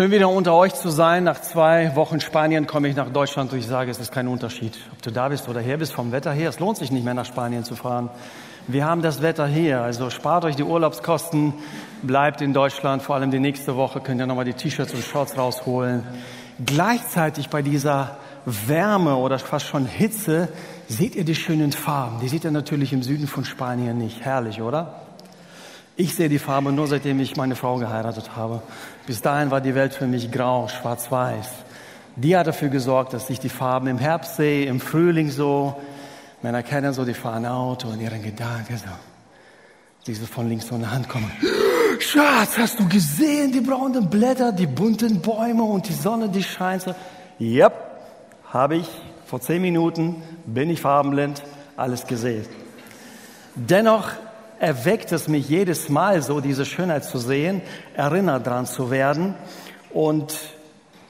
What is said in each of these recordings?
Schön wieder unter euch zu sein. Nach zwei Wochen Spanien komme ich nach Deutschland und ich sage, es ist kein Unterschied, ob du da bist oder her bist vom Wetter her. Es lohnt sich nicht mehr nach Spanien zu fahren. Wir haben das Wetter hier, also spart euch die Urlaubskosten, bleibt in Deutschland, vor allem die nächste Woche könnt ihr nochmal die T-Shirts und Shorts rausholen. Gleichzeitig bei dieser Wärme oder fast schon Hitze seht ihr die schönen Farben. Die seht ihr natürlich im Süden von Spanien nicht. Herrlich, oder? Ich sehe die Farbe nur seitdem ich meine Frau geheiratet habe. Bis dahin war die Welt für mich grau, schwarz-weiß. Die hat dafür gesorgt, dass ich die Farben im Herbst sehe, im Frühling so. Männer kennen so, die fahren Auto und ihren Gedanken so. Die so von links von der Hand kommen. Schatz, hast du gesehen, die braunen Blätter, die bunten Bäume und die Sonne, die scheint so? Yep, habe ich. Vor zehn Minuten bin ich farbenblind, alles gesehen. Dennoch erweckt es mich jedes Mal so, diese Schönheit zu sehen, erinnert dran zu werden. Und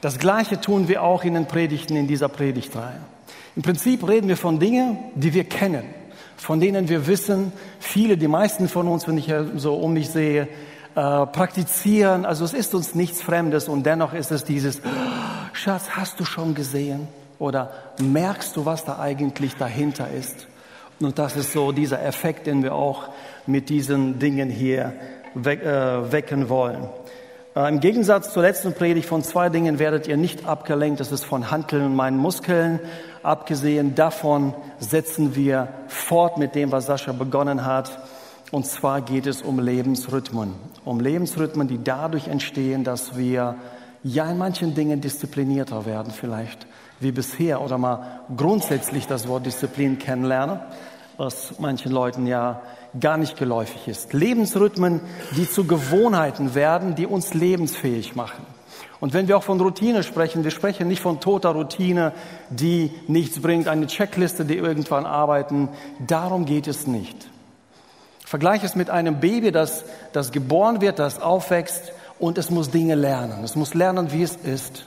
das Gleiche tun wir auch in den Predigten in dieser Predigtreihe. Im Prinzip reden wir von Dingen, die wir kennen, von denen wir wissen, viele, die meisten von uns, wenn ich so um mich sehe, äh, praktizieren. Also es ist uns nichts Fremdes und dennoch ist es dieses, Schatz, hast du schon gesehen? Oder merkst du, was da eigentlich dahinter ist? Und das ist so dieser Effekt, den wir auch mit diesen Dingen hier äh, wecken wollen. Äh, Im Gegensatz zur letzten Predigt von zwei Dingen werdet ihr nicht abgelenkt. Das ist von Handeln und meinen Muskeln. Abgesehen davon setzen wir fort mit dem, was Sascha begonnen hat. Und zwar geht es um Lebensrhythmen. Um Lebensrhythmen, die dadurch entstehen, dass wir ja in manchen Dingen disziplinierter werden vielleicht wie bisher oder mal grundsätzlich das Wort Disziplin kennenlernen was manchen Leuten ja gar nicht geläufig ist. Lebensrhythmen, die zu Gewohnheiten werden, die uns lebensfähig machen. Und wenn wir auch von Routine sprechen, wir sprechen nicht von toter Routine, die nichts bringt, eine Checkliste, die irgendwann arbeiten. Darum geht es nicht. Vergleich es mit einem Baby, das, das geboren wird, das aufwächst und es muss Dinge lernen. Es muss lernen, wie es ist,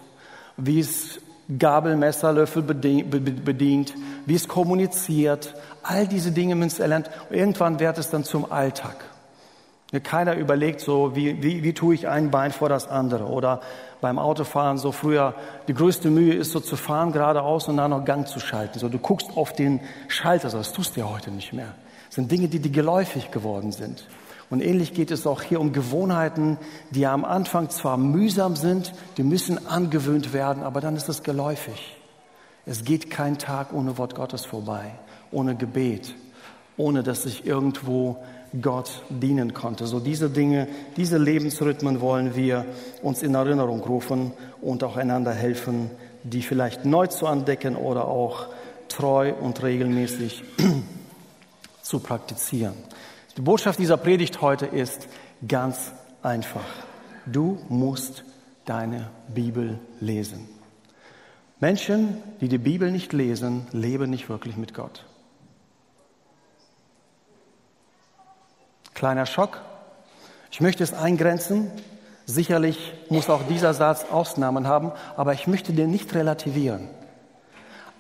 wie es Gabel, Messer, Löffel bedient, wie es kommuniziert, All diese Dinge müssen erlernt. Und irgendwann wird es dann zum Alltag. Keiner überlegt so, wie, wie, wie tue ich ein Bein vor das andere? Oder beim Autofahren so früher, die größte Mühe ist so zu fahren geradeaus und dann noch Gang zu schalten. So, du guckst auf den Schalter, so, das tust du ja heute nicht mehr. Das sind Dinge, die dir geläufig geworden sind. Und ähnlich geht es auch hier um Gewohnheiten, die am Anfang zwar mühsam sind, die müssen angewöhnt werden, aber dann ist es geläufig. Es geht kein Tag ohne Wort Gottes vorbei ohne Gebet, ohne dass ich irgendwo Gott dienen konnte. So diese Dinge, diese Lebensrhythmen wollen wir uns in Erinnerung rufen und auch einander helfen, die vielleicht neu zu entdecken oder auch treu und regelmäßig zu praktizieren. Die Botschaft dieser Predigt heute ist ganz einfach. Du musst deine Bibel lesen. Menschen, die die Bibel nicht lesen, leben nicht wirklich mit Gott. Kleiner Schock. Ich möchte es eingrenzen. Sicherlich muss auch dieser Satz Ausnahmen haben, aber ich möchte den nicht relativieren.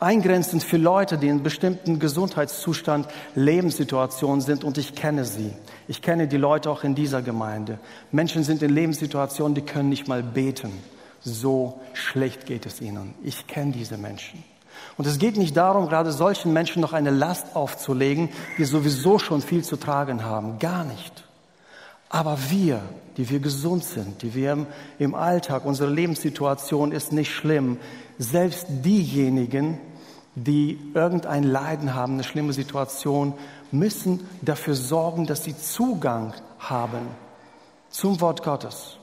Eingrenzend für Leute, die in bestimmten Gesundheitszustand, Lebenssituationen sind und ich kenne sie. Ich kenne die Leute auch in dieser Gemeinde. Menschen sind in Lebenssituationen, die können nicht mal beten. So schlecht geht es ihnen. Ich kenne diese Menschen. Und es geht nicht darum, gerade solchen Menschen noch eine Last aufzulegen, die sowieso schon viel zu tragen haben. Gar nicht. Aber wir, die wir gesund sind, die wir im Alltag, unsere Lebenssituation ist nicht schlimm, selbst diejenigen, die irgendein Leiden haben, eine schlimme Situation, müssen dafür sorgen, dass sie Zugang haben zum Wort Gottes.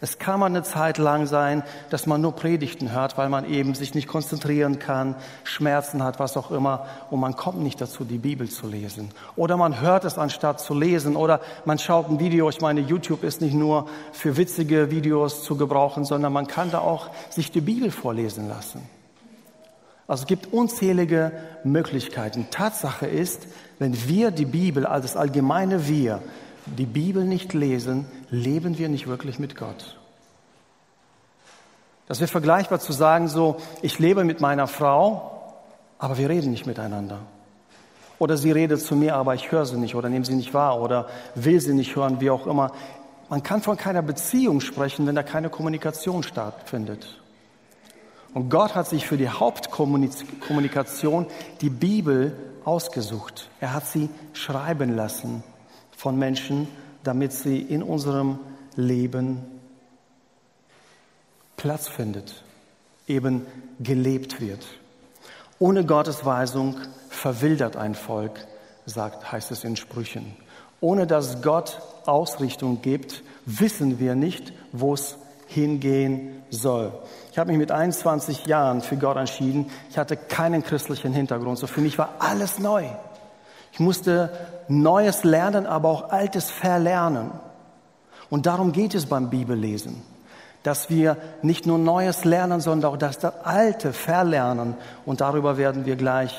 Es kann mal eine Zeit lang sein, dass man nur Predigten hört, weil man eben sich nicht konzentrieren kann, Schmerzen hat, was auch immer, und man kommt nicht dazu, die Bibel zu lesen. Oder man hört es anstatt zu lesen, oder man schaut ein Video. Ich meine, YouTube ist nicht nur für witzige Videos zu gebrauchen, sondern man kann da auch sich die Bibel vorlesen lassen. Also es gibt unzählige Möglichkeiten. Tatsache ist, wenn wir die Bibel als das allgemeine Wir die Bibel nicht lesen, leben wir nicht wirklich mit Gott. Das wäre vergleichbar zu sagen, so, ich lebe mit meiner Frau, aber wir reden nicht miteinander. Oder sie redet zu mir, aber ich höre sie nicht oder nehme sie nicht wahr oder will sie nicht hören, wie auch immer. man kann von keiner Beziehung sprechen, wenn da keine Kommunikation stattfindet. Und Gott hat sich für die Hauptkommunikation die Bibel ausgesucht. Er hat sie schreiben lassen von Menschen, damit sie in unserem Leben Platz findet, eben gelebt wird. Ohne Gottes Weisung verwildert ein Volk, sagt, heißt es in Sprüchen. Ohne dass Gott Ausrichtung gibt, wissen wir nicht, wo es hingehen soll. Ich habe mich mit 21 Jahren für Gott entschieden. Ich hatte keinen christlichen Hintergrund. So für mich war alles neu. Ich musste Neues lernen, aber auch Altes verlernen. Und darum geht es beim Bibellesen, dass wir nicht nur Neues lernen, sondern auch das Alte verlernen. Und darüber werden wir gleich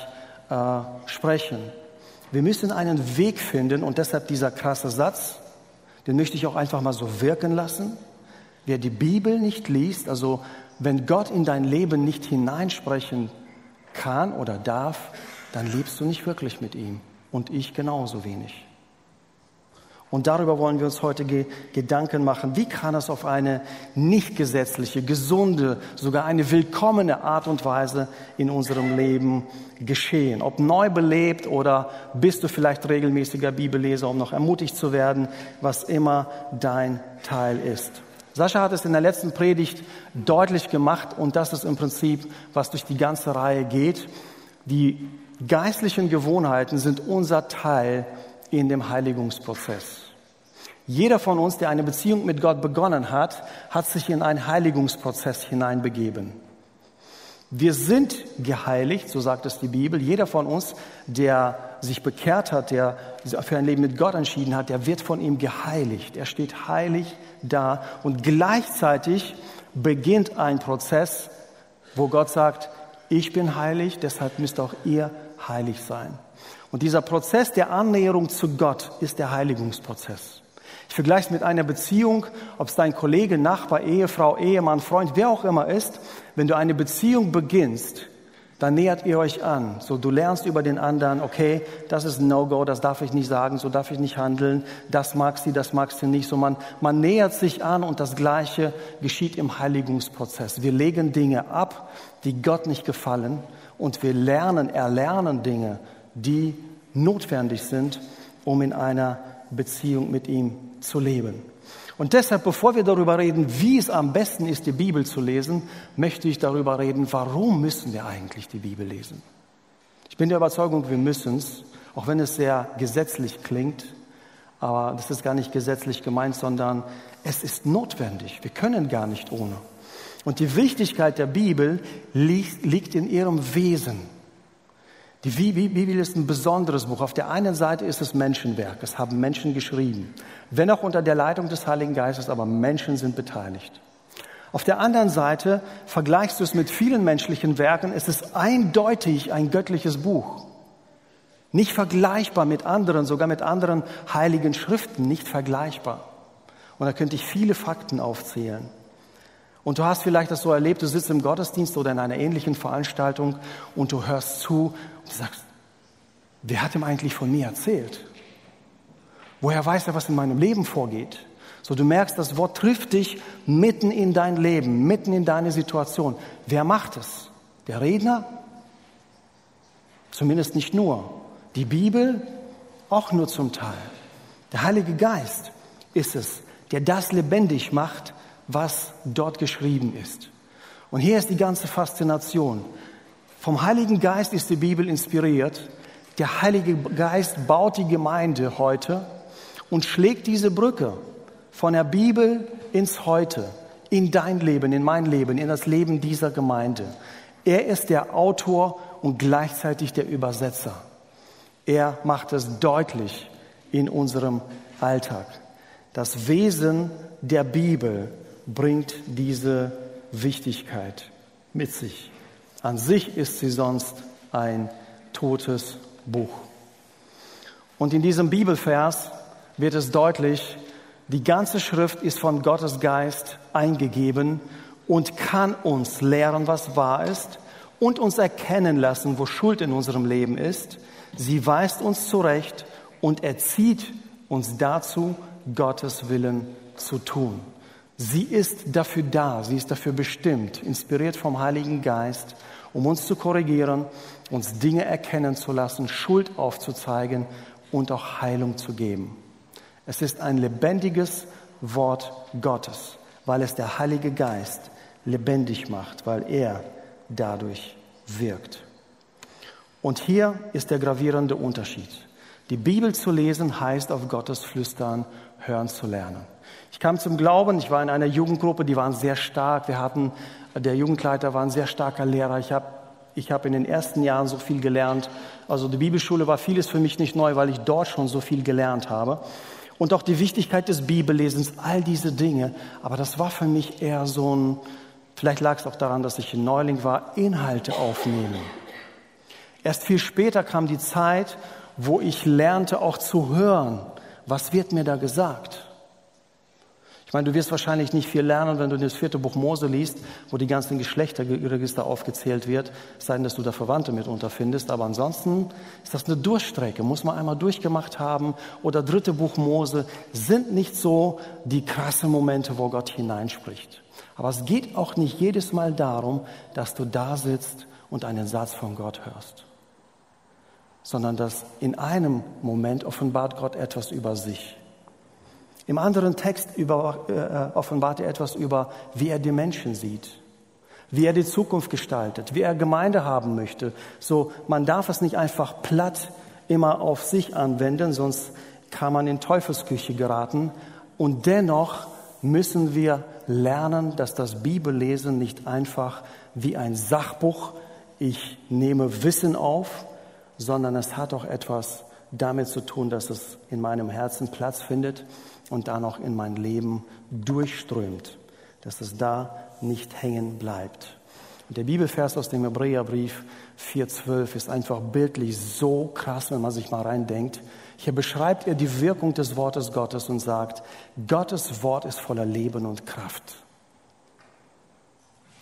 äh, sprechen. Wir müssen einen Weg finden und deshalb dieser krasse Satz, den möchte ich auch einfach mal so wirken lassen. Wer die Bibel nicht liest, also wenn Gott in dein Leben nicht hineinsprechen kann oder darf, dann lebst du nicht wirklich mit ihm und ich genauso wenig. Und darüber wollen wir uns heute ge Gedanken machen. Wie kann es auf eine nicht gesetzliche, gesunde, sogar eine willkommene Art und Weise in unserem Leben geschehen? Ob neu belebt oder bist du vielleicht regelmäßiger Bibelleser, um noch ermutigt zu werden, was immer dein Teil ist. Sascha hat es in der letzten Predigt deutlich gemacht und das ist im Prinzip, was durch die ganze Reihe geht. Die geistlichen Gewohnheiten sind unser Teil in dem Heiligungsprozess. Jeder von uns, der eine Beziehung mit Gott begonnen hat, hat sich in einen Heiligungsprozess hineinbegeben. Wir sind geheiligt, so sagt es die Bibel. Jeder von uns, der sich bekehrt hat, der für ein Leben mit Gott entschieden hat, der wird von ihm geheiligt. Er steht heilig da und gleichzeitig beginnt ein Prozess, wo Gott sagt, ich bin heilig, deshalb müsst auch ihr heilig sein. Und dieser Prozess der Annäherung zu Gott ist der Heiligungsprozess. Ich vergleiche es mit einer Beziehung, ob es dein Kollege, Nachbar, Ehefrau, Ehemann, Freund, wer auch immer ist. Wenn du eine Beziehung beginnst, dann nähert ihr euch an. So, du lernst über den anderen, okay, das ist ein No-Go, das darf ich nicht sagen, so darf ich nicht handeln, das mag sie, das mag sie nicht. So, man, man nähert sich an und das Gleiche geschieht im Heiligungsprozess. Wir legen Dinge ab, die Gott nicht gefallen und wir lernen, erlernen Dinge, die notwendig sind, um in einer Beziehung mit ihm zu leben. Und deshalb, bevor wir darüber reden, wie es am besten ist, die Bibel zu lesen, möchte ich darüber reden, warum müssen wir eigentlich die Bibel lesen. Ich bin der Überzeugung, wir müssen es, auch wenn es sehr gesetzlich klingt, aber das ist gar nicht gesetzlich gemeint, sondern es ist notwendig. Wir können gar nicht ohne. Und die Wichtigkeit der Bibel liegt, liegt in ihrem Wesen. Die Bibel ist ein besonderes Buch. Auf der einen Seite ist es Menschenwerk. Es haben Menschen geschrieben. Wenn auch unter der Leitung des Heiligen Geistes, aber Menschen sind beteiligt. Auf der anderen Seite vergleichst du es mit vielen menschlichen Werken. Es ist eindeutig ein göttliches Buch. Nicht vergleichbar mit anderen, sogar mit anderen heiligen Schriften, nicht vergleichbar. Und da könnte ich viele Fakten aufzählen. Und du hast vielleicht das so erlebt, du sitzt im Gottesdienst oder in einer ähnlichen Veranstaltung und du hörst zu und sagst, wer hat ihm eigentlich von mir erzählt? Woher weiß er, was in meinem Leben vorgeht? So, du merkst, das Wort trifft dich mitten in dein Leben, mitten in deine Situation. Wer macht es? Der Redner? Zumindest nicht nur. Die Bibel? Auch nur zum Teil. Der Heilige Geist ist es, der das lebendig macht, was dort geschrieben ist. Und hier ist die ganze Faszination. Vom Heiligen Geist ist die Bibel inspiriert. Der Heilige Geist baut die Gemeinde heute und schlägt diese Brücke von der Bibel ins Heute, in dein Leben, in mein Leben, in das Leben dieser Gemeinde. Er ist der Autor und gleichzeitig der Übersetzer. Er macht es deutlich in unserem Alltag. Das Wesen der Bibel bringt diese Wichtigkeit mit sich. An sich ist sie sonst ein totes Buch. Und in diesem Bibelvers wird es deutlich, die ganze Schrift ist von Gottes Geist eingegeben und kann uns lehren, was wahr ist und uns erkennen lassen, wo Schuld in unserem Leben ist. Sie weist uns zurecht und erzieht uns dazu, Gottes Willen zu tun. Sie ist dafür da, sie ist dafür bestimmt, inspiriert vom Heiligen Geist, um uns zu korrigieren, uns Dinge erkennen zu lassen, Schuld aufzuzeigen und auch Heilung zu geben. Es ist ein lebendiges Wort Gottes, weil es der Heilige Geist lebendig macht, weil er dadurch wirkt. Und hier ist der gravierende Unterschied. Die Bibel zu lesen heißt auf Gottes Flüstern hören zu lernen. Ich kam zum Glauben, ich war in einer Jugendgruppe, die waren sehr stark. Wir hatten, der Jugendleiter war ein sehr starker Lehrer. Ich habe ich hab in den ersten Jahren so viel gelernt. Also die Bibelschule war vieles für mich nicht neu, weil ich dort schon so viel gelernt habe. Und auch die Wichtigkeit des Bibellesens, all diese Dinge. Aber das war für mich eher so ein, vielleicht lag es auch daran, dass ich ein Neuling war, Inhalte aufnehmen. Erst viel später kam die Zeit, wo ich lernte auch zu hören. Was wird mir da gesagt? Ich meine, du wirst wahrscheinlich nicht viel lernen, wenn du das vierte Buch Mose liest, wo die ganzen Geschlechterregister aufgezählt wird, sei denn, dass du da Verwandte mitunter findest. Aber ansonsten ist das eine Durchstrecke, muss man einmal durchgemacht haben. Oder dritte Buch Mose sind nicht so die krassen Momente, wo Gott hineinspricht. Aber es geht auch nicht jedes Mal darum, dass du da sitzt und einen Satz von Gott hörst, sondern dass in einem Moment offenbart Gott etwas über sich. Im anderen Text über, äh, offenbart er etwas über, wie er die Menschen sieht, wie er die Zukunft gestaltet, wie er Gemeinde haben möchte. So, man darf es nicht einfach platt immer auf sich anwenden, sonst kann man in Teufelsküche geraten. Und dennoch müssen wir lernen, dass das Bibellesen nicht einfach wie ein Sachbuch, ich nehme Wissen auf, sondern es hat auch etwas damit zu tun, dass es in meinem Herzen Platz findet und dann auch in mein Leben durchströmt, dass es da nicht hängen bleibt. Und der Bibelvers aus dem Hebräerbrief 4.12 ist einfach bildlich so krass, wenn man sich mal reindenkt. Hier beschreibt er die Wirkung des Wortes Gottes und sagt, Gottes Wort ist voller Leben und Kraft.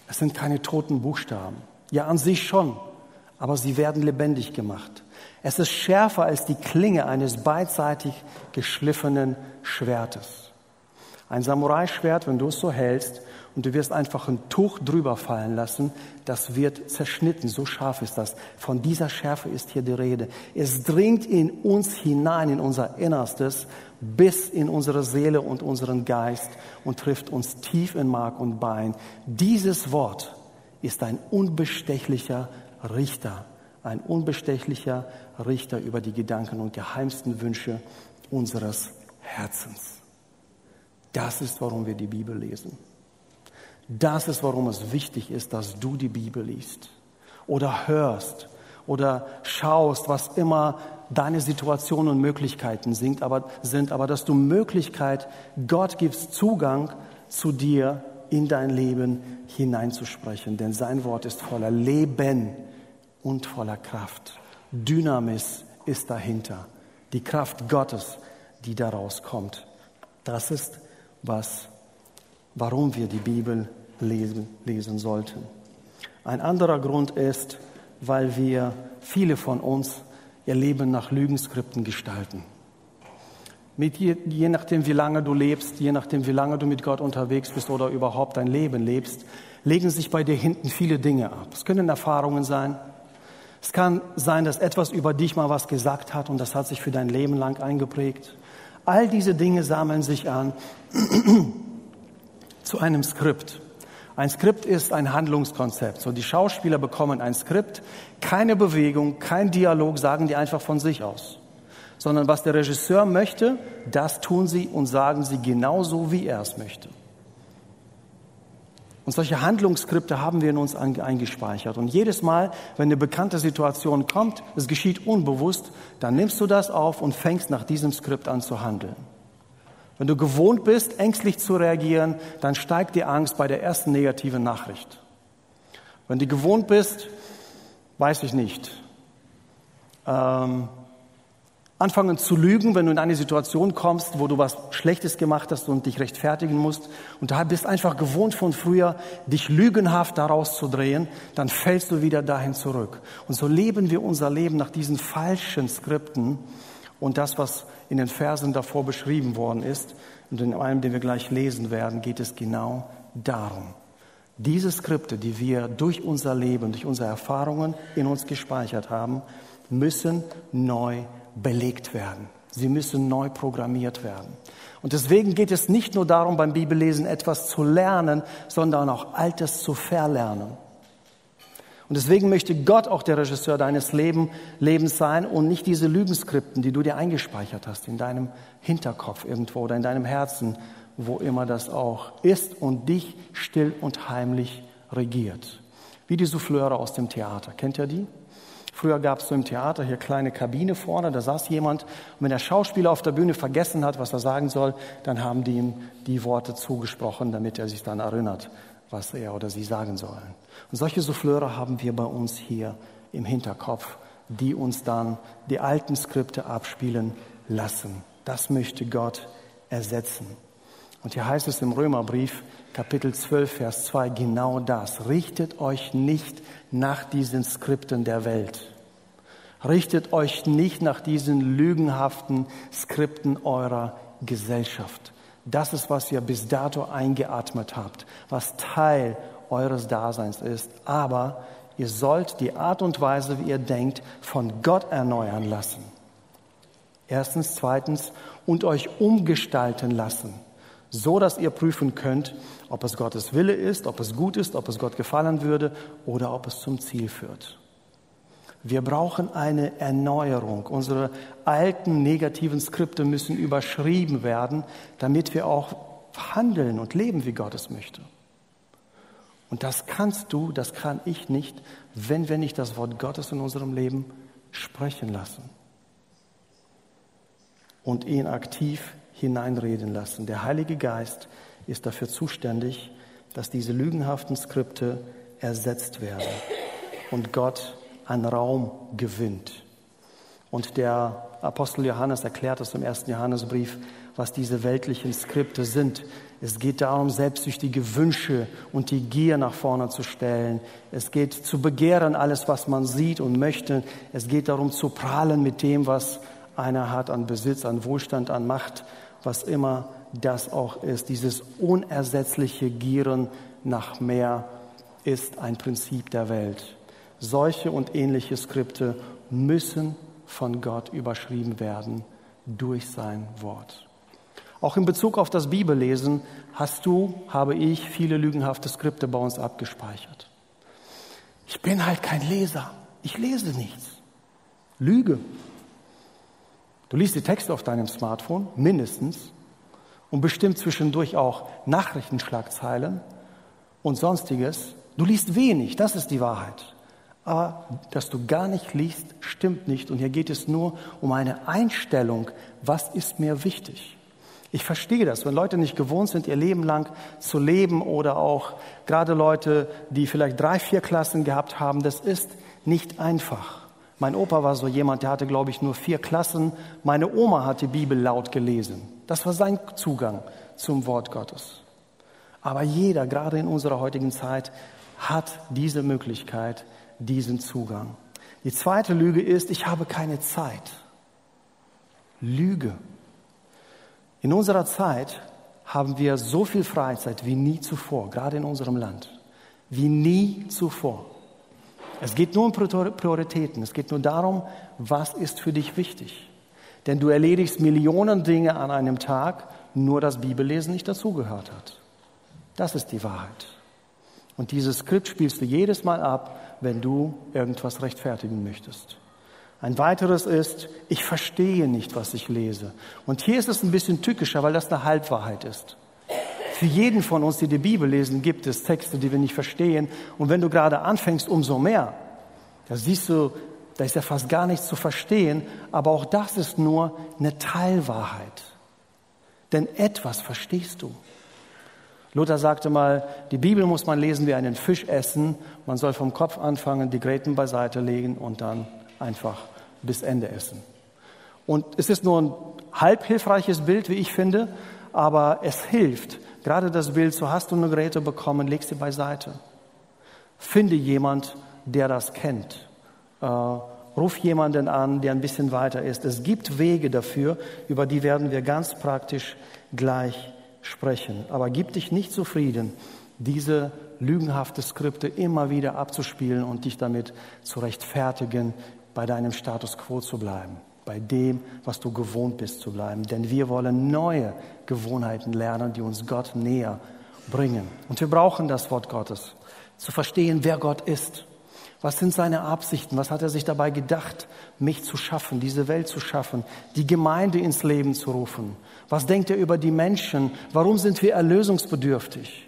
Es sind keine toten Buchstaben. Ja, an sich schon, aber sie werden lebendig gemacht. Es ist schärfer als die Klinge eines beidseitig geschliffenen Schwertes. Ein Samurai-Schwert, wenn du es so hältst und du wirst einfach ein Tuch drüber fallen lassen, das wird zerschnitten. So scharf ist das. Von dieser Schärfe ist hier die Rede. Es dringt in uns hinein, in unser Innerstes, bis in unsere Seele und unseren Geist und trifft uns tief in Mark und Bein. Dieses Wort ist ein unbestechlicher Richter ein unbestechlicher Richter über die Gedanken und geheimsten Wünsche unseres Herzens. Das ist, warum wir die Bibel lesen. Das ist, warum es wichtig ist, dass du die Bibel liest oder hörst oder schaust, was immer deine Situationen und Möglichkeiten sind, aber, sind, aber dass du Möglichkeit, Gott gibst Zugang zu dir in dein Leben hineinzusprechen, denn sein Wort ist voller Leben und voller Kraft. Dynamis ist dahinter. Die Kraft Gottes, die daraus kommt. Das ist was, warum wir die Bibel lesen, lesen sollten. Ein anderer Grund ist, weil wir, viele von uns, ihr Leben nach Lügenskripten gestalten. Mit je, je nachdem, wie lange du lebst, je nachdem, wie lange du mit Gott unterwegs bist oder überhaupt dein Leben lebst, legen sich bei dir hinten viele Dinge ab. Es können Erfahrungen sein, es kann sein, dass etwas über dich mal was gesagt hat und das hat sich für dein Leben lang eingeprägt. All diese Dinge sammeln sich an zu einem Skript. Ein Skript ist ein Handlungskonzept. So, die Schauspieler bekommen ein Skript, keine Bewegung, kein Dialog, sagen die einfach von sich aus. Sondern was der Regisseur möchte, das tun sie und sagen sie genauso, wie er es möchte. Und solche Handlungsskripte haben wir in uns eingespeichert. Und jedes Mal, wenn eine bekannte Situation kommt, es geschieht unbewusst, dann nimmst du das auf und fängst nach diesem Skript an zu handeln. Wenn du gewohnt bist, ängstlich zu reagieren, dann steigt die Angst bei der ersten negativen Nachricht. Wenn du gewohnt bist, weiß ich nicht, ähm, anfangen zu lügen, wenn du in eine Situation kommst, wo du was Schlechtes gemacht hast und dich rechtfertigen musst und da bist einfach gewohnt von früher, dich lügenhaft daraus zu drehen, dann fällst du wieder dahin zurück. Und so leben wir unser Leben nach diesen falschen Skripten und das, was in den Versen davor beschrieben worden ist, Und in einem, den wir gleich lesen werden, geht es genau darum. Diese Skripte, die wir durch unser Leben, durch unsere Erfahrungen in uns gespeichert haben, müssen neu belegt werden. Sie müssen neu programmiert werden. Und deswegen geht es nicht nur darum, beim Bibellesen etwas zu lernen, sondern auch Altes zu verlernen. Und deswegen möchte Gott auch der Regisseur deines Leben, Lebens sein und nicht diese Lügenskripten, die du dir eingespeichert hast in deinem Hinterkopf irgendwo oder in deinem Herzen, wo immer das auch ist und dich still und heimlich regiert. Wie die Souffleure aus dem Theater. Kennt ihr die? Früher gab es so im Theater hier kleine Kabine vorne, da saß jemand und wenn der Schauspieler auf der Bühne vergessen hat, was er sagen soll, dann haben die ihm die Worte zugesprochen, damit er sich dann erinnert, was er oder sie sagen sollen. Und solche Souffleure haben wir bei uns hier im Hinterkopf, die uns dann die alten Skripte abspielen lassen. Das möchte Gott ersetzen. Und hier heißt es im Römerbrief, Kapitel 12, Vers 2, genau das. Richtet euch nicht nach diesen Skripten der Welt. Richtet euch nicht nach diesen lügenhaften Skripten eurer Gesellschaft. Das ist, was ihr bis dato eingeatmet habt, was Teil eures Daseins ist. Aber ihr sollt die Art und Weise, wie ihr denkt, von Gott erneuern lassen. Erstens, zweitens, und euch umgestalten lassen so dass ihr prüfen könnt, ob es Gottes Wille ist, ob es gut ist, ob es Gott gefallen würde oder ob es zum Ziel führt. Wir brauchen eine Erneuerung. Unsere alten negativen Skripte müssen überschrieben werden, damit wir auch handeln und leben, wie Gott es möchte. Und das kannst du, das kann ich nicht, wenn wir nicht das Wort Gottes in unserem Leben sprechen lassen und ihn aktiv hineinreden lassen. Der Heilige Geist ist dafür zuständig, dass diese lügenhaften Skripte ersetzt werden und Gott an Raum gewinnt. Und der Apostel Johannes erklärt es im ersten Johannesbrief, was diese weltlichen Skripte sind. Es geht darum, selbstsüchtige Wünsche und die Gier nach vorne zu stellen. Es geht zu begehren alles, was man sieht und möchte. Es geht darum, zu prahlen mit dem, was einer hat an Besitz, an Wohlstand, an Macht was immer das auch ist. Dieses unersetzliche Gieren nach mehr ist ein Prinzip der Welt. Solche und ähnliche Skripte müssen von Gott überschrieben werden durch sein Wort. Auch in Bezug auf das Bibellesen hast du, habe ich, viele lügenhafte Skripte bei uns abgespeichert. Ich bin halt kein Leser. Ich lese nichts. Lüge. Du liest die Texte auf deinem Smartphone, mindestens, und bestimmt zwischendurch auch Nachrichtenschlagzeilen und sonstiges. Du liest wenig, das ist die Wahrheit. Aber dass du gar nicht liest, stimmt nicht. Und hier geht es nur um eine Einstellung, was ist mir wichtig. Ich verstehe das, wenn Leute nicht gewohnt sind, ihr Leben lang zu leben oder auch gerade Leute, die vielleicht drei, vier Klassen gehabt haben, das ist nicht einfach. Mein Opa war so jemand, der hatte, glaube ich, nur vier Klassen. Meine Oma hat die Bibel laut gelesen. Das war sein Zugang zum Wort Gottes. Aber jeder, gerade in unserer heutigen Zeit, hat diese Möglichkeit, diesen Zugang. Die zweite Lüge ist, ich habe keine Zeit. Lüge. In unserer Zeit haben wir so viel Freizeit wie nie zuvor, gerade in unserem Land. Wie nie zuvor. Es geht nur um Prioritäten. Es geht nur darum, was ist für dich wichtig. Denn du erledigst Millionen Dinge an einem Tag, nur das Bibellesen nicht dazugehört hat. Das ist die Wahrheit. Und dieses Skript spielst du jedes Mal ab, wenn du irgendwas rechtfertigen möchtest. Ein weiteres ist, ich verstehe nicht, was ich lese. Und hier ist es ein bisschen tückischer, weil das eine Halbwahrheit ist. Für jeden von uns, die die Bibel lesen, gibt es Texte, die wir nicht verstehen. Und wenn du gerade anfängst, umso mehr. Da siehst du, da ist ja fast gar nichts zu verstehen. Aber auch das ist nur eine Teilwahrheit. Denn etwas verstehst du. Luther sagte mal, die Bibel muss man lesen wie einen Fisch essen. Man soll vom Kopf anfangen, die Gräten beiseite legen und dann einfach bis Ende essen. Und es ist nur ein halb hilfreiches Bild, wie ich finde, aber es hilft, Gerade das Bild, so hast du eine Geräte bekommen, leg sie beiseite. Finde jemand, der das kennt. Äh, Ruf jemanden an, der ein bisschen weiter ist. Es gibt Wege dafür, über die werden wir ganz praktisch gleich sprechen. Aber gib dich nicht zufrieden, diese lügenhafte Skripte immer wieder abzuspielen und dich damit zu rechtfertigen, bei deinem Status quo zu bleiben, bei dem, was du gewohnt bist zu bleiben. Denn wir wollen neue Gewohnheiten lernen, die uns Gott näher bringen. Und wir brauchen das Wort Gottes, zu verstehen, wer Gott ist. Was sind seine Absichten? Was hat er sich dabei gedacht, mich zu schaffen, diese Welt zu schaffen, die Gemeinde ins Leben zu rufen? Was denkt er über die Menschen? Warum sind wir erlösungsbedürftig?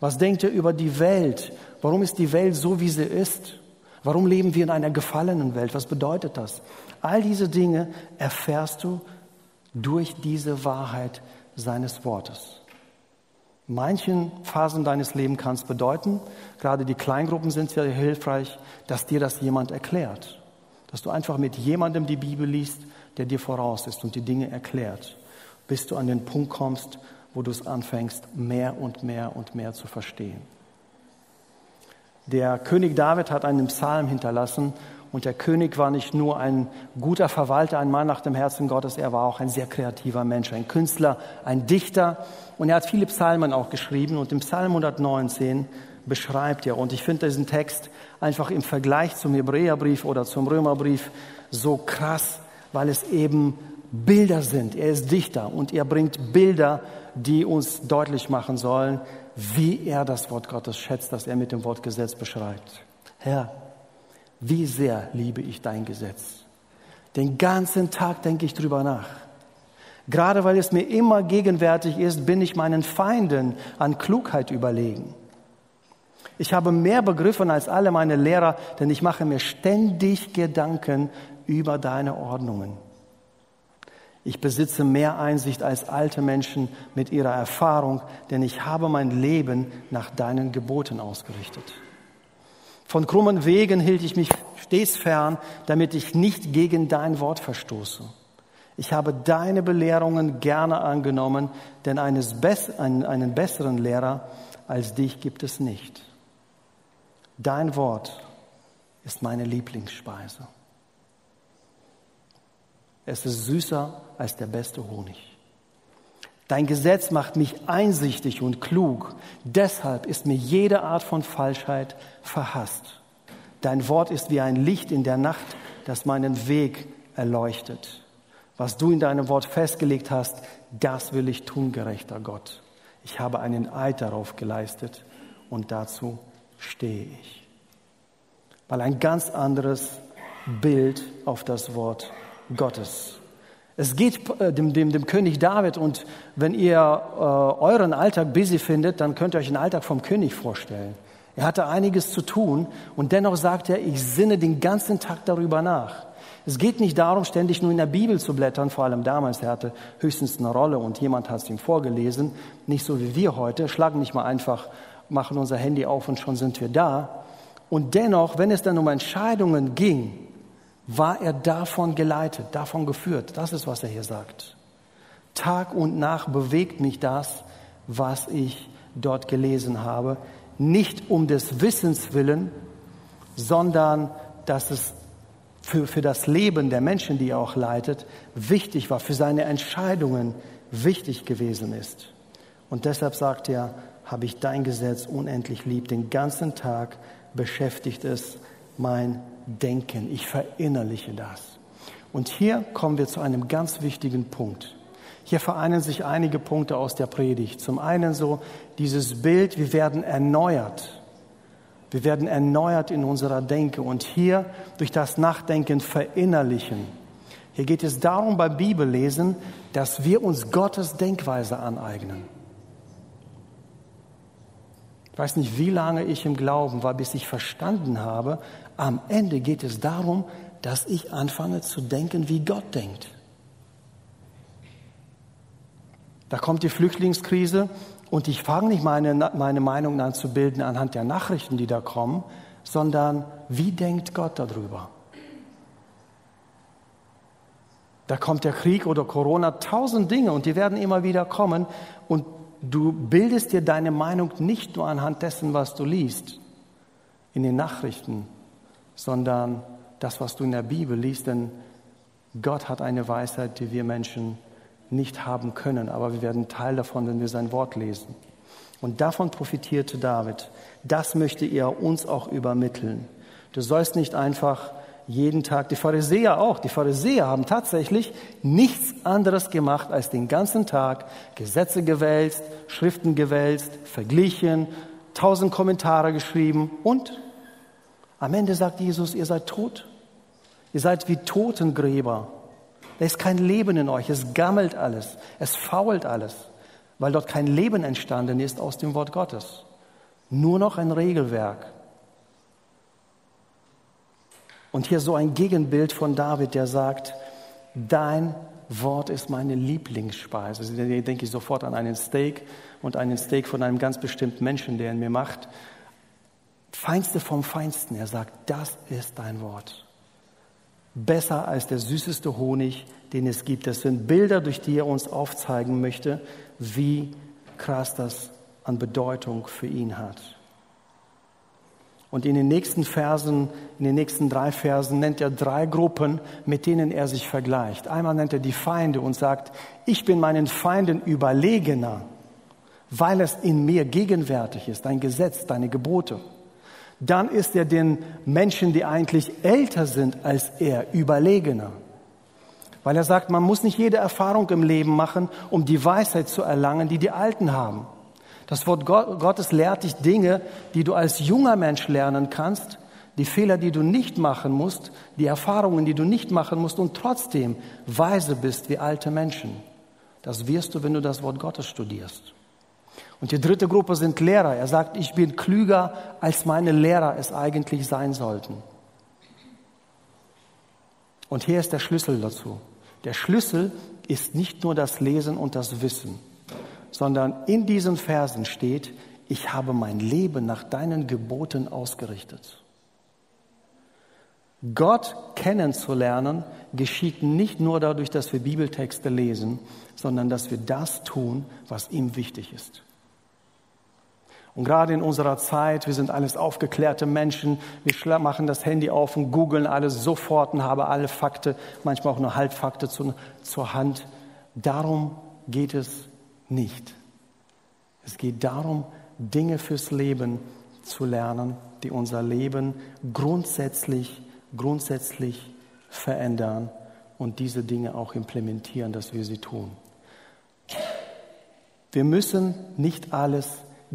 Was denkt er über die Welt? Warum ist die Welt so, wie sie ist? Warum leben wir in einer gefallenen Welt? Was bedeutet das? All diese Dinge erfährst du durch diese Wahrheit seines Wortes manchen Phasen deines Lebens kann es bedeuten, gerade die Kleingruppen sind sehr hilfreich, dass dir das jemand erklärt. Dass du einfach mit jemandem die Bibel liest, der dir voraus ist und die Dinge erklärt, bis du an den Punkt kommst, wo du es anfängst, mehr und mehr und mehr zu verstehen. Der König David hat einen Psalm hinterlassen und der König war nicht nur ein guter Verwalter, ein Mann nach dem Herzen Gottes, er war auch ein sehr kreativer Mensch, ein Künstler, ein Dichter. Und er hat viele Psalmen auch geschrieben. Und im Psalm 119 beschreibt er, und ich finde diesen Text einfach im Vergleich zum Hebräerbrief oder zum Römerbrief so krass, weil es eben Bilder sind. Er ist Dichter und er bringt Bilder, die uns deutlich machen sollen, wie er das Wort Gottes schätzt, das er mit dem Wort Gesetz beschreibt. Herr, wie sehr liebe ich dein Gesetz. Den ganzen Tag denke ich drüber nach. Gerade weil es mir immer gegenwärtig ist, bin ich meinen Feinden an Klugheit überlegen. Ich habe mehr begriffen als alle meine Lehrer, denn ich mache mir ständig Gedanken über deine Ordnungen. Ich besitze mehr Einsicht als alte Menschen mit ihrer Erfahrung, denn ich habe mein Leben nach deinen Geboten ausgerichtet. Von krummen Wegen hielt ich mich stets fern, damit ich nicht gegen dein Wort verstoße. Ich habe deine Belehrungen gerne angenommen, denn eines einen, einen besseren Lehrer als dich gibt es nicht. Dein Wort ist meine Lieblingsspeise. Es ist süßer als der beste Honig. Dein Gesetz macht mich einsichtig und klug. Deshalb ist mir jede Art von Falschheit verhasst. Dein Wort ist wie ein Licht in der Nacht, das meinen Weg erleuchtet. Was du in deinem Wort festgelegt hast, das will ich tun, gerechter Gott. Ich habe einen Eid darauf geleistet und dazu stehe ich. Weil ein ganz anderes Bild auf das Wort Gottes es geht äh, dem, dem, dem König David und wenn ihr äh, euren Alltag busy findet, dann könnt ihr euch den Alltag vom König vorstellen. Er hatte einiges zu tun und dennoch sagt er, ich sinne den ganzen Tag darüber nach. Es geht nicht darum, ständig nur in der Bibel zu blättern, vor allem damals, er hatte höchstens eine Rolle und jemand hat es ihm vorgelesen, nicht so wie wir heute, schlagen nicht mal einfach, machen unser Handy auf und schon sind wir da. Und dennoch, wenn es dann um Entscheidungen ging, war er davon geleitet, davon geführt. Das ist, was er hier sagt. Tag und Nacht bewegt mich das, was ich dort gelesen habe, nicht um des Wissens willen, sondern dass es für, für das Leben der Menschen, die er auch leitet, wichtig war, für seine Entscheidungen wichtig gewesen ist. Und deshalb sagt er, habe ich dein Gesetz unendlich lieb, den ganzen Tag beschäftigt es mein Denken. Ich verinnerliche das. Und hier kommen wir zu einem ganz wichtigen Punkt. Hier vereinen sich einige Punkte aus der Predigt. Zum einen so dieses Bild, wir werden erneuert. Wir werden erneuert in unserer Denke und hier durch das Nachdenken verinnerlichen. Hier geht es darum beim Bibellesen, dass wir uns Gottes Denkweise aneignen. Ich weiß nicht, wie lange ich im Glauben war, bis ich verstanden habe, am Ende geht es darum, dass ich anfange zu denken, wie Gott denkt. Da kommt die Flüchtlingskrise und ich fange nicht meine, meine Meinung an zu bilden anhand der Nachrichten, die da kommen, sondern wie denkt Gott darüber? Da kommt der Krieg oder Corona, tausend Dinge und die werden immer wieder kommen und du bildest dir deine Meinung nicht nur anhand dessen, was du liest in den Nachrichten, sondern das, was du in der Bibel liest, denn Gott hat eine Weisheit, die wir Menschen nicht haben können, aber wir werden Teil davon, wenn wir sein Wort lesen. Und davon profitierte David. Das möchte er uns auch übermitteln. Du sollst nicht einfach jeden Tag, die Pharisäer auch, die Pharisäer haben tatsächlich nichts anderes gemacht, als den ganzen Tag Gesetze gewälzt, Schriften gewälzt, verglichen, tausend Kommentare geschrieben und am Ende sagt Jesus, ihr seid tot. Ihr seid wie Totengräber. Da ist kein Leben in euch, es gammelt alles, es fault alles, weil dort kein Leben entstanden ist aus dem Wort Gottes. Nur noch ein Regelwerk. Und hier so ein Gegenbild von David, der sagt, dein Wort ist meine Lieblingsspeise. Da denke ich sofort an einen Steak und einen Steak von einem ganz bestimmten Menschen, der ihn mir macht. Feinste vom Feinsten. Er sagt, das ist dein Wort. Besser als der süßeste Honig, den es gibt. Das sind Bilder, durch die er uns aufzeigen möchte, wie krass das an Bedeutung für ihn hat. Und in den nächsten Versen, in den nächsten drei Versen nennt er drei Gruppen, mit denen er sich vergleicht. Einmal nennt er die Feinde und sagt, ich bin meinen Feinden überlegener, weil es in mir gegenwärtig ist, dein Gesetz, deine Gebote. Dann ist er den Menschen, die eigentlich älter sind als er, überlegener. Weil er sagt, man muss nicht jede Erfahrung im Leben machen, um die Weisheit zu erlangen, die die Alten haben. Das Wort Gottes lehrt dich Dinge, die du als junger Mensch lernen kannst, die Fehler, die du nicht machen musst, die Erfahrungen, die du nicht machen musst und trotzdem weise bist wie alte Menschen. Das wirst du, wenn du das Wort Gottes studierst. Und die dritte Gruppe sind Lehrer. Er sagt, ich bin klüger, als meine Lehrer es eigentlich sein sollten. Und hier ist der Schlüssel dazu. Der Schlüssel ist nicht nur das Lesen und das Wissen sondern in diesen Versen steht, ich habe mein Leben nach deinen Geboten ausgerichtet. Gott kennenzulernen geschieht nicht nur dadurch, dass wir Bibeltexte lesen, sondern dass wir das tun, was ihm wichtig ist. Und gerade in unserer Zeit, wir sind alles aufgeklärte Menschen, wir machen das Handy auf und googeln alles sofort und haben alle Fakten, manchmal auch nur Halbfakte zu, zur Hand. Darum geht es nicht. Es geht darum, Dinge fürs Leben zu lernen, die unser Leben grundsätzlich, grundsätzlich verändern und diese Dinge auch implementieren, dass wir sie tun. Wir müssen nicht alles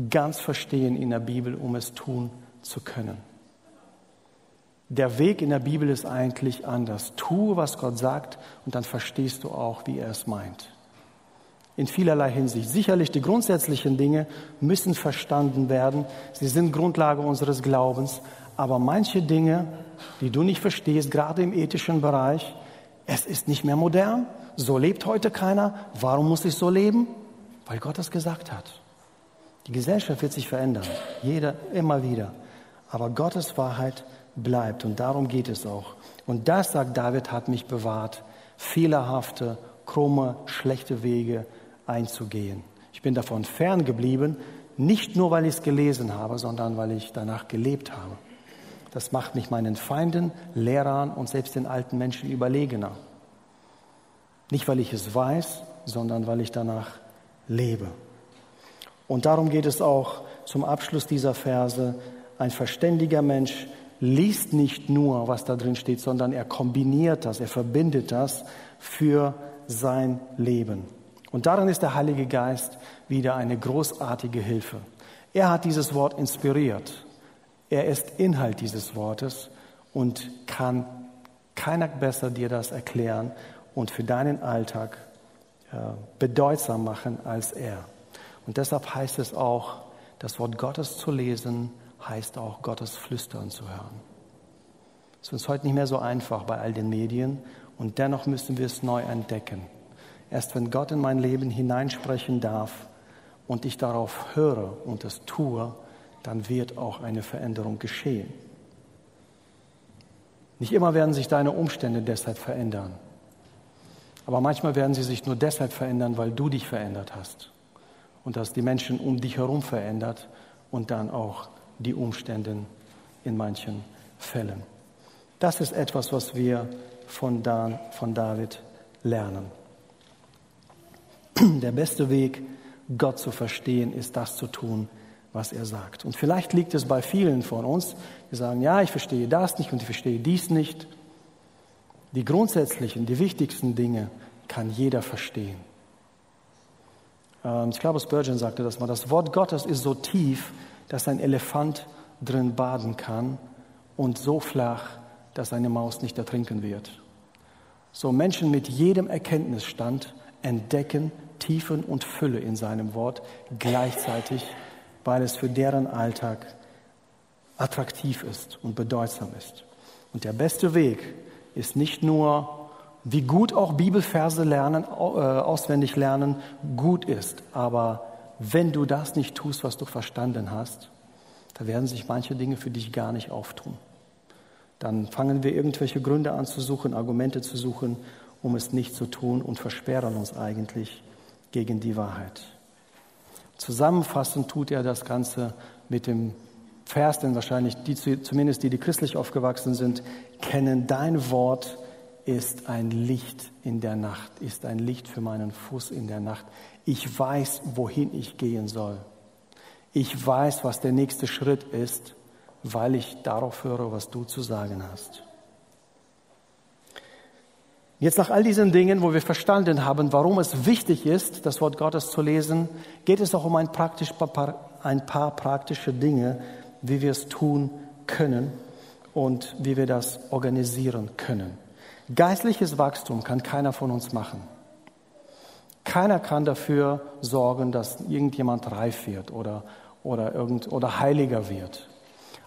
ganz verstehen in der Bibel, um es tun zu können. Der Weg in der Bibel ist eigentlich anders. Tue, was Gott sagt, und dann verstehst du auch, wie er es meint in vielerlei Hinsicht. Sicherlich die grundsätzlichen Dinge müssen verstanden werden. Sie sind Grundlage unseres Glaubens. Aber manche Dinge, die du nicht verstehst, gerade im ethischen Bereich, es ist nicht mehr modern. So lebt heute keiner. Warum muss ich so leben? Weil Gott das gesagt hat. Die Gesellschaft wird sich verändern. Jeder, immer wieder. Aber Gottes Wahrheit bleibt. Und darum geht es auch. Und das, sagt David, hat mich bewahrt. Fehlerhafte, krumme, schlechte Wege einzugehen. Ich bin davon ferngeblieben, nicht nur weil ich es gelesen habe, sondern weil ich danach gelebt habe. Das macht mich meinen Feinden, Lehrern und selbst den alten Menschen überlegener. Nicht, weil ich es weiß, sondern weil ich danach lebe. Und darum geht es auch zum Abschluss dieser Verse. Ein verständiger Mensch liest nicht nur, was da drin steht, sondern er kombiniert das, er verbindet das für sein Leben. Und darin ist der Heilige Geist wieder eine großartige Hilfe. Er hat dieses Wort inspiriert. Er ist Inhalt dieses Wortes und kann keiner besser dir das erklären und für deinen Alltag äh, bedeutsam machen als er. Und deshalb heißt es auch, das Wort Gottes zu lesen, heißt auch Gottes Flüstern zu hören. Es ist uns heute nicht mehr so einfach bei all den Medien und dennoch müssen wir es neu entdecken. Erst wenn Gott in mein Leben hineinsprechen darf und ich darauf höre und es tue, dann wird auch eine Veränderung geschehen. Nicht immer werden sich deine Umstände deshalb verändern. Aber manchmal werden sie sich nur deshalb verändern, weil du dich verändert hast. Und dass die Menschen um dich herum verändert und dann auch die Umstände in manchen Fällen. Das ist etwas, was wir von, Dan, von David lernen. Der beste Weg, Gott zu verstehen, ist das zu tun, was er sagt. Und vielleicht liegt es bei vielen von uns, die sagen, ja, ich verstehe das nicht und ich verstehe dies nicht. Die grundsätzlichen, die wichtigsten Dinge kann jeder verstehen. Ähm, ich glaube, Spurgeon sagte das mal, das Wort Gottes ist so tief, dass ein Elefant drin baden kann und so flach, dass eine Maus nicht ertrinken wird. So Menschen mit jedem Erkenntnisstand entdecken Tiefen und Fülle in seinem Wort gleichzeitig, weil es für deren Alltag attraktiv ist und bedeutsam ist. Und der beste Weg ist nicht nur, wie gut auch Bibelverse lernen, äh, auswendig lernen, gut ist, aber wenn du das nicht tust, was du verstanden hast, da werden sich manche Dinge für dich gar nicht auftun. Dann fangen wir irgendwelche Gründe an zu suchen, Argumente zu suchen, um es nicht zu tun und versperren uns eigentlich gegen die Wahrheit. Zusammenfassend tut er das Ganze mit dem Vers, denn wahrscheinlich die, zumindest die, die christlich aufgewachsen sind, kennen dein Wort ist ein Licht in der Nacht, ist ein Licht für meinen Fuß in der Nacht. Ich weiß, wohin ich gehen soll. Ich weiß, was der nächste Schritt ist, weil ich darauf höre, was du zu sagen hast. Jetzt nach all diesen Dingen, wo wir verstanden haben, warum es wichtig ist, das Wort Gottes zu lesen, geht es auch um ein, praktisch, ein paar praktische Dinge, wie wir es tun können und wie wir das organisieren können. Geistliches Wachstum kann keiner von uns machen. Keiner kann dafür sorgen, dass irgendjemand reif wird oder, oder, irgend, oder heiliger wird.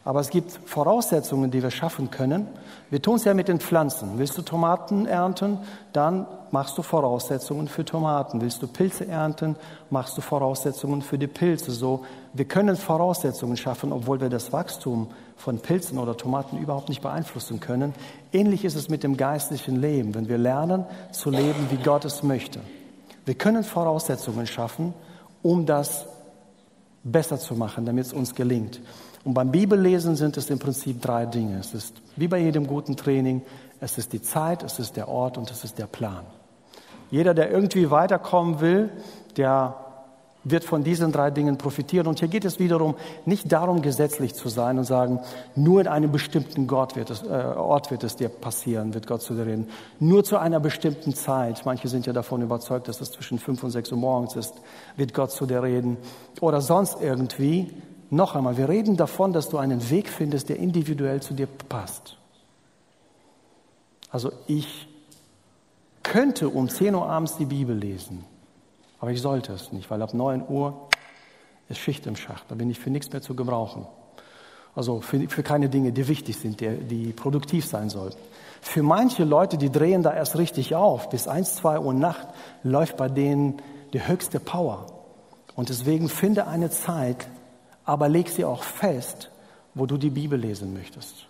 Aber es gibt Voraussetzungen, die wir schaffen können. Wir tun es ja mit den Pflanzen. Willst du Tomaten ernten, dann machst du Voraussetzungen für Tomaten. Willst du Pilze ernten, machst du Voraussetzungen für die Pilze. So, wir können Voraussetzungen schaffen, obwohl wir das Wachstum von Pilzen oder Tomaten überhaupt nicht beeinflussen können. Ähnlich ist es mit dem geistlichen Leben, wenn wir lernen zu leben, wie Gott es möchte. Wir können Voraussetzungen schaffen, um das besser zu machen, damit es uns gelingt. Und beim Bibellesen sind es im Prinzip drei Dinge. Es ist wie bei jedem guten Training, es ist die Zeit, es ist der Ort und es ist der Plan. Jeder, der irgendwie weiterkommen will, der wird von diesen drei Dingen profitieren. Und hier geht es wiederum nicht darum, gesetzlich zu sein und sagen, nur in einem bestimmten Gott wird es, äh, Ort wird es dir passieren, wird Gott zu dir reden. Nur zu einer bestimmten Zeit. Manche sind ja davon überzeugt, dass es zwischen fünf und sechs Uhr morgens ist, wird Gott zu dir reden. Oder sonst irgendwie. Noch einmal, wir reden davon, dass du einen Weg findest, der individuell zu dir passt. Also ich könnte um 10 Uhr abends die Bibel lesen, aber ich sollte es nicht, weil ab 9 Uhr ist Schicht im Schacht, da bin ich für nichts mehr zu gebrauchen. Also für, für keine Dinge, die wichtig sind, die, die produktiv sein sollten. Für manche Leute, die drehen da erst richtig auf, bis 1, 2 Uhr Nacht läuft bei denen die höchste Power. Und deswegen finde eine Zeit, aber leg sie auch fest, wo du die Bibel lesen möchtest.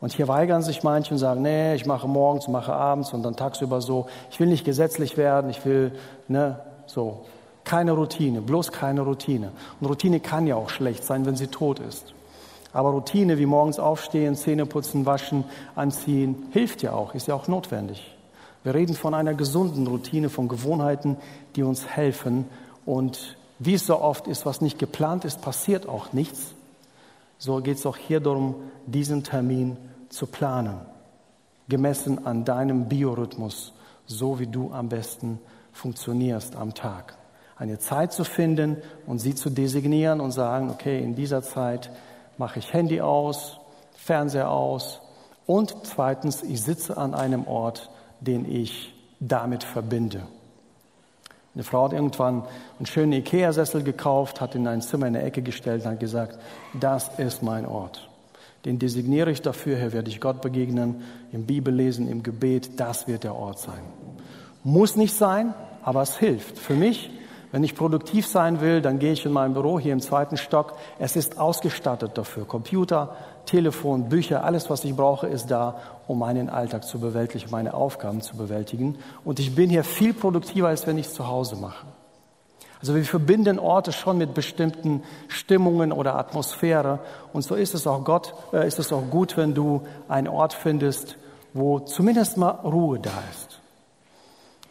Und hier weigern sich manche und sagen, nee, ich mache morgens, mache abends und dann tagsüber so. Ich will nicht gesetzlich werden, ich will, ne, so. Keine Routine, bloß keine Routine. Und Routine kann ja auch schlecht sein, wenn sie tot ist. Aber Routine wie morgens aufstehen, Zähne putzen, waschen, anziehen, hilft ja auch, ist ja auch notwendig. Wir reden von einer gesunden Routine, von Gewohnheiten, die uns helfen und wie es so oft ist, was nicht geplant ist, passiert auch nichts. So geht es auch hier darum, diesen Termin zu planen, gemessen an deinem Biorhythmus, so wie du am besten funktionierst am Tag. Eine Zeit zu finden und sie zu designieren und sagen, okay, in dieser Zeit mache ich Handy aus, Fernseher aus und zweitens, ich sitze an einem Ort, den ich damit verbinde. Eine Frau hat irgendwann einen schönen Ikea-Sessel gekauft, hat in ein Zimmer in der Ecke gestellt und hat gesagt, das ist mein Ort. Den designiere ich dafür, hier werde ich Gott begegnen, im Bibellesen, im Gebet, das wird der Ort sein. Muss nicht sein, aber es hilft. Für mich, wenn ich produktiv sein will, dann gehe ich in mein Büro hier im zweiten Stock. Es ist ausgestattet dafür. Computer, Telefon, Bücher, alles, was ich brauche, ist da, um meinen Alltag zu bewältigen, meine Aufgaben zu bewältigen. Und ich bin hier viel produktiver, als wenn ich es zu Hause mache. Also wir verbinden Orte schon mit bestimmten Stimmungen oder Atmosphäre. Und so ist es auch Gott, äh, ist es auch gut, wenn du einen Ort findest, wo zumindest mal Ruhe da ist.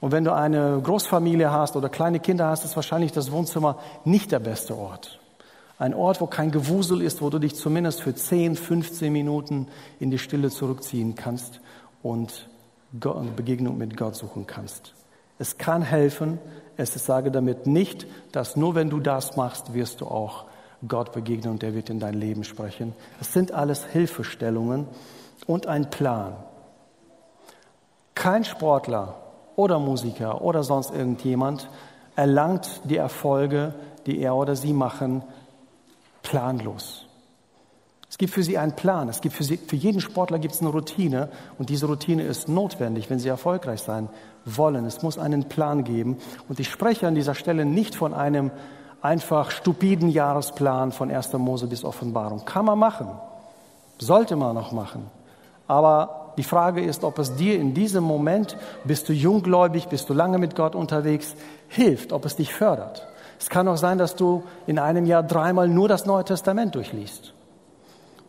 Und wenn du eine Großfamilie hast oder kleine Kinder hast, ist wahrscheinlich das Wohnzimmer nicht der beste Ort. Ein Ort, wo kein Gewusel ist, wo du dich zumindest für 10, 15 Minuten in die Stille zurückziehen kannst und Begegnung mit Gott suchen kannst. Es kann helfen. Es sage damit nicht, dass nur wenn du das machst, wirst du auch Gott begegnen und der wird in dein Leben sprechen. Es sind alles Hilfestellungen und ein Plan. Kein Sportler oder Musiker oder sonst irgendjemand erlangt die Erfolge, die er oder sie machen, planlos. Es gibt für sie einen Plan. Es gibt für, sie, für jeden Sportler gibt es eine Routine und diese Routine ist notwendig, wenn sie erfolgreich sein wollen. Es muss einen Plan geben. Und ich spreche an dieser Stelle nicht von einem einfach stupiden Jahresplan von 1. Mose bis Offenbarung. Kann man machen. Sollte man noch machen. Aber die Frage ist, ob es dir in diesem Moment, bist du junggläubig, bist du lange mit Gott unterwegs, hilft, ob es dich fördert. Es kann auch sein, dass du in einem Jahr dreimal nur das Neue Testament durchliest.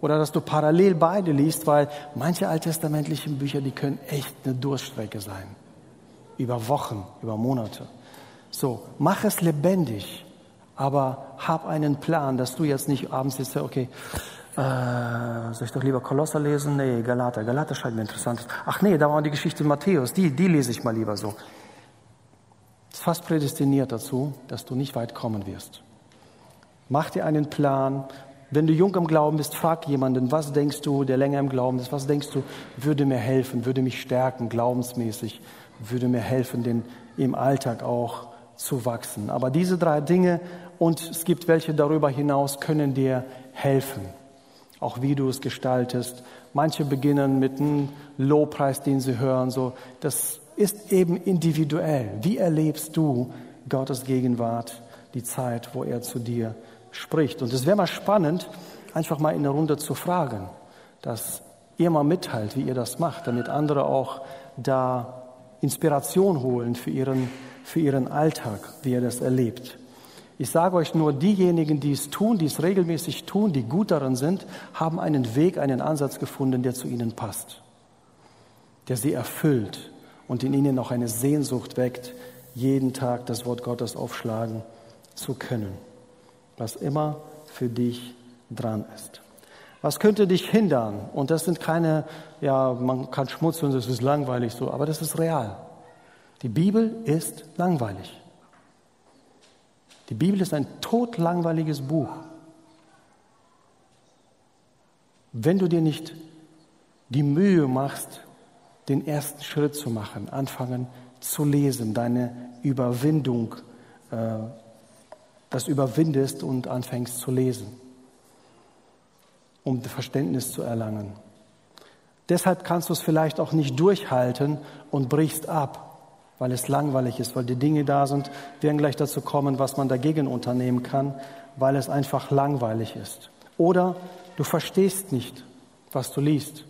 Oder dass du parallel beide liest, weil manche alttestamentlichen Bücher, die können echt eine Durststrecke sein. Über Wochen, über Monate. So, mach es lebendig, aber hab einen Plan, dass du jetzt nicht abends sitzt, okay, äh, soll ich doch lieber Kolosser lesen? Nee, Galater. Galater scheint mir interessant. Ach nee, da war die Geschichte Matthäus, die, die lese ich mal lieber so. Ist fast prädestiniert dazu, dass du nicht weit kommen wirst. Mach dir einen Plan, wenn du jung im Glauben bist, frag jemanden, was denkst du, der länger im Glauben ist, was denkst du, würde mir helfen, würde mich stärken, glaubensmäßig, würde mir helfen, den, im Alltag auch zu wachsen. Aber diese drei Dinge und es gibt welche darüber hinaus, können dir helfen. Auch wie du es gestaltest. Manche beginnen mit einem Lobpreis, den sie hören. So, das ist eben individuell. Wie erlebst du Gottes Gegenwart, die Zeit, wo er zu dir spricht. Und es wäre mal spannend, einfach mal in der Runde zu fragen, dass ihr mal mitteilt, wie ihr das macht, damit andere auch da Inspiration holen für ihren, für ihren Alltag, wie ihr das erlebt. Ich sage euch nur, diejenigen, die es tun, die es regelmäßig tun, die gut darin sind, haben einen Weg, einen Ansatz gefunden, der zu ihnen passt, der sie erfüllt und in ihnen noch eine Sehnsucht weckt, jeden Tag das Wort Gottes aufschlagen zu können was immer für dich dran ist. Was könnte dich hindern? Und das sind keine, ja, man kann schmutzen, das ist langweilig so, aber das ist real. Die Bibel ist langweilig. Die Bibel ist ein todlangweiliges Buch. Wenn du dir nicht die Mühe machst, den ersten Schritt zu machen, anfangen zu lesen, deine Überwindung äh, das überwindest und anfängst zu lesen, um Verständnis zu erlangen. Deshalb kannst du es vielleicht auch nicht durchhalten und brichst ab, weil es langweilig ist, weil die Dinge da sind. Wir werden gleich dazu kommen, was man dagegen unternehmen kann, weil es einfach langweilig ist. Oder du verstehst nicht, was du liest.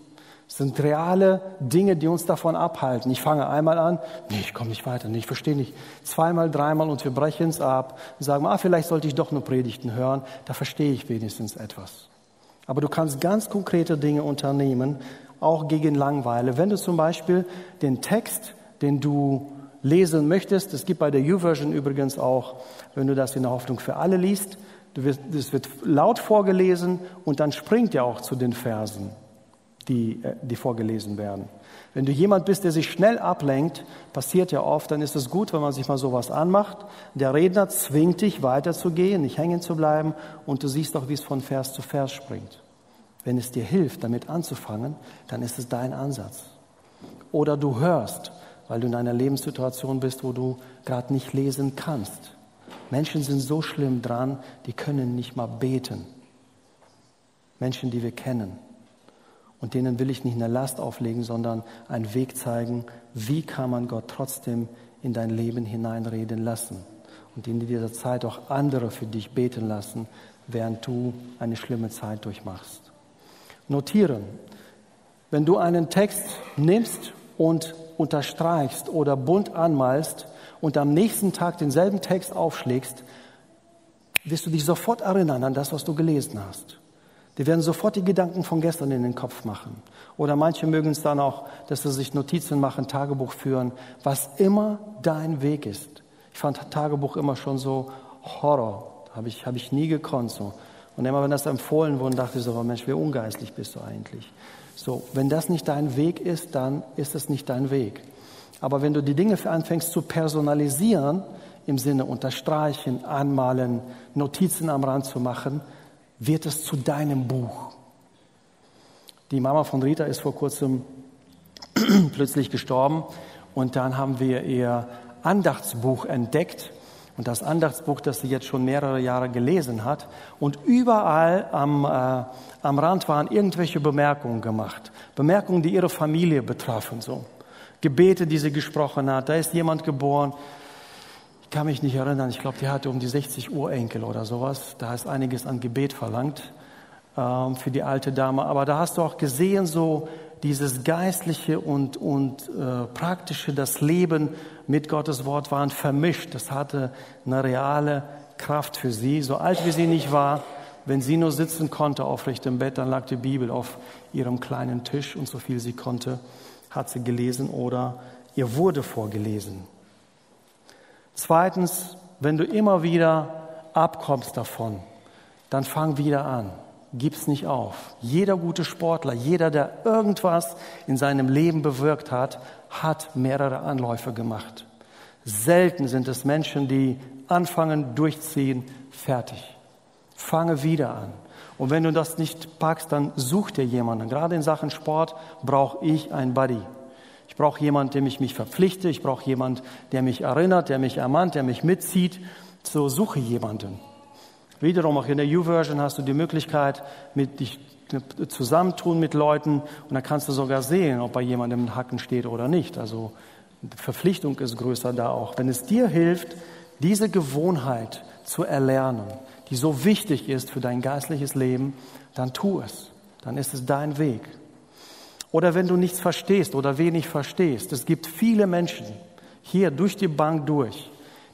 Es sind reale Dinge, die uns davon abhalten. Ich fange einmal an, nee, ich komme nicht weiter, nee, ich verstehe nicht. Zweimal, dreimal und wir brechen es ab sagen, ah, vielleicht sollte ich doch nur Predigten hören, da verstehe ich wenigstens etwas. Aber du kannst ganz konkrete Dinge unternehmen, auch gegen Langweile. Wenn du zum Beispiel den Text, den du lesen möchtest, es gibt bei der U-Version übrigens auch, wenn du das in der Hoffnung für alle liest, es wird laut vorgelesen und dann springt er auch zu den Versen die, äh, die vorgelesen werden. Wenn du jemand bist, der sich schnell ablenkt, passiert ja oft, dann ist es gut, wenn man sich mal sowas anmacht. Der Redner zwingt dich weiterzugehen, nicht hängen zu bleiben und du siehst auch, wie es von Vers zu Vers springt. Wenn es dir hilft, damit anzufangen, dann ist es dein Ansatz. Oder du hörst, weil du in einer Lebenssituation bist, wo du gerade nicht lesen kannst. Menschen sind so schlimm dran, die können nicht mal beten. Menschen, die wir kennen. Und denen will ich nicht eine Last auflegen, sondern einen Weg zeigen, wie kann man Gott trotzdem in dein Leben hineinreden lassen. Und in dieser Zeit auch andere für dich beten lassen, während du eine schlimme Zeit durchmachst. Notieren. Wenn du einen Text nimmst und unterstreichst oder bunt anmalst und am nächsten Tag denselben Text aufschlägst, wirst du dich sofort erinnern an das, was du gelesen hast. Die werden sofort die Gedanken von gestern in den Kopf machen. Oder manche mögen es dann auch, dass sie sich Notizen machen, Tagebuch führen, was immer dein Weg ist. Ich fand Tagebuch immer schon so Horror. Habe ich, habe ich nie gekonnt so. Und immer wenn das empfohlen wurde, dachte ich so, oh Mensch, wie ungeistlich bist du eigentlich. So, wenn das nicht dein Weg ist, dann ist es nicht dein Weg. Aber wenn du die Dinge anfängst zu personalisieren, im Sinne unterstreichen, anmalen, Notizen am Rand zu machen, wird es zu deinem Buch. Die Mama von Rita ist vor kurzem plötzlich gestorben und dann haben wir ihr Andachtsbuch entdeckt und das Andachtsbuch, das sie jetzt schon mehrere Jahre gelesen hat. Und überall am, äh, am Rand waren irgendwelche Bemerkungen gemacht. Bemerkungen, die ihre Familie betrafen, so. Gebete, die sie gesprochen hat. Da ist jemand geboren. Ich kann mich nicht erinnern. Ich glaube, die hatte um die 60 Urenkel oder sowas. Da ist einiges an Gebet verlangt ähm, für die alte Dame. Aber da hast du auch gesehen, so dieses Geistliche und, und äh, Praktische, das Leben mit Gottes Wort waren vermischt. Das hatte eine reale Kraft für sie. So alt wie sie nicht war, wenn sie nur sitzen konnte aufrecht im Bett, dann lag die Bibel auf ihrem kleinen Tisch und so viel sie konnte, hat sie gelesen oder ihr wurde vorgelesen. Zweitens, wenn du immer wieder abkommst davon, dann fang wieder an gib's nicht auf. Jeder gute Sportler, jeder, der irgendwas in seinem Leben bewirkt hat, hat mehrere Anläufe gemacht. Selten sind es Menschen, die anfangen, durchziehen, fertig. Fange wieder an. Und wenn du das nicht packst, dann such dir jemanden. Gerade in Sachen Sport brauche ich ein Buddy. Ich brauche jemanden, dem ich mich verpflichte. Ich brauche jemanden, der mich erinnert, der mich ermahnt, der mich mitzieht. So suche jemanden. Wiederum auch in der U-Version hast du die Möglichkeit, mit dich zusammentun mit Leuten und dann kannst du sogar sehen, ob bei jemandem ein Hacken steht oder nicht. Also Verpflichtung ist größer da auch. Wenn es dir hilft, diese Gewohnheit zu erlernen, die so wichtig ist für dein geistliches Leben, dann tu es. Dann ist es dein Weg. Oder wenn du nichts verstehst oder wenig verstehst, es gibt viele Menschen hier durch die Bank durch,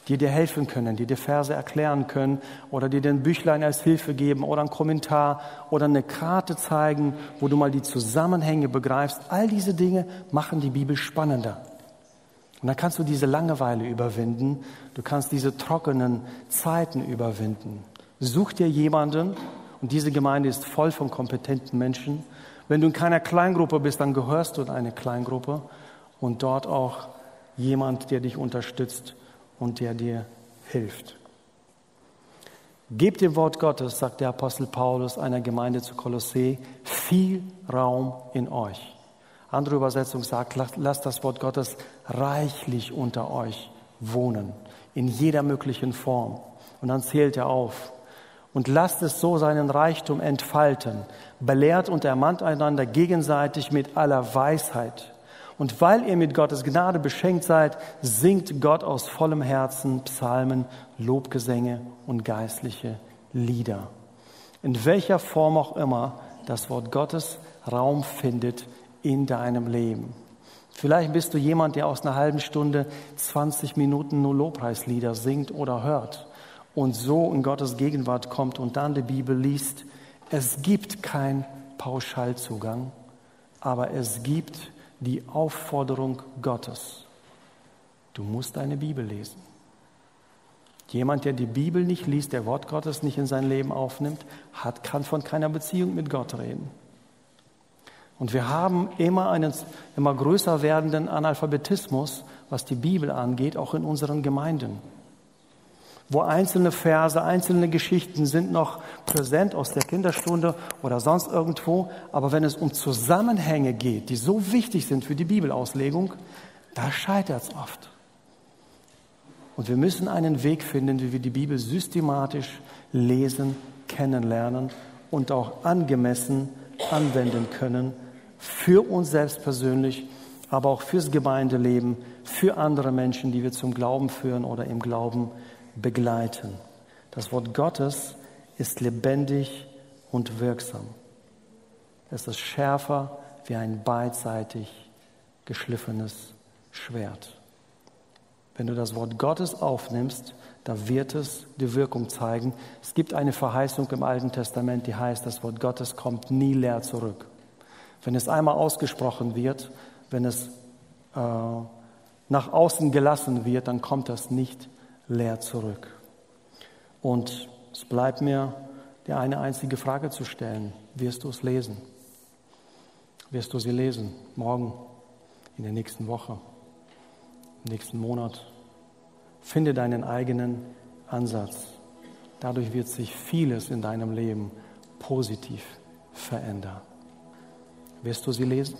die dir helfen können, die dir Verse erklären können oder dir den Büchlein als Hilfe geben oder einen Kommentar oder eine Karte zeigen, wo du mal die Zusammenhänge begreifst. All diese Dinge machen die Bibel spannender. Und dann kannst du diese Langeweile überwinden, du kannst diese trockenen Zeiten überwinden. Such dir jemanden, und diese Gemeinde ist voll von kompetenten Menschen. Wenn du in keiner Kleingruppe bist, dann gehörst du in eine Kleingruppe und dort auch jemand, der dich unterstützt und der dir hilft. Gebt dem Wort Gottes, sagt der Apostel Paulus einer Gemeinde zu Kolossee, viel Raum in euch. Andere Übersetzung sagt, lasst das Wort Gottes reichlich unter euch wohnen, in jeder möglichen Form. Und dann zählt er auf. Und lasst es so seinen Reichtum entfalten, belehrt und ermahnt einander gegenseitig mit aller Weisheit und weil ihr mit Gottes Gnade beschenkt seid, singt Gott aus vollem Herzen Psalmen, Lobgesänge und geistliche Lieder. In welcher Form auch immer das Wort Gottes Raum findet in deinem Leben. Vielleicht bist du jemand, der aus einer halben Stunde 20 Minuten nur Lobpreislieder singt oder hört und so in Gottes Gegenwart kommt und dann die Bibel liest. Es gibt keinen Pauschalzugang, aber es gibt die Aufforderung Gottes. Du musst deine Bibel lesen. Jemand, der die Bibel nicht liest, der Wort Gottes nicht in sein Leben aufnimmt, hat, kann von keiner Beziehung mit Gott reden. Und wir haben immer einen immer größer werdenden Analphabetismus, was die Bibel angeht, auch in unseren Gemeinden wo einzelne Verse, einzelne Geschichten sind noch präsent aus der Kinderstunde oder sonst irgendwo. Aber wenn es um Zusammenhänge geht, die so wichtig sind für die Bibelauslegung, da scheitert es oft. Und wir müssen einen Weg finden, wie wir die Bibel systematisch lesen, kennenlernen und auch angemessen anwenden können für uns selbst persönlich, aber auch fürs Gemeindeleben, für andere Menschen, die wir zum Glauben führen oder im Glauben begleiten. Das Wort Gottes ist lebendig und wirksam. Es ist schärfer wie ein beidseitig geschliffenes Schwert. Wenn du das Wort Gottes aufnimmst, da wird es die Wirkung zeigen. Es gibt eine Verheißung im Alten Testament, die heißt, das Wort Gottes kommt nie leer zurück. Wenn es einmal ausgesprochen wird, wenn es äh, nach außen gelassen wird, dann kommt das nicht leer zurück. Und es bleibt mir die eine einzige Frage zu stellen. Wirst du es lesen? Wirst du sie lesen? Morgen, in der nächsten Woche, im nächsten Monat? Finde deinen eigenen Ansatz. Dadurch wird sich vieles in deinem Leben positiv verändern. Wirst du sie lesen?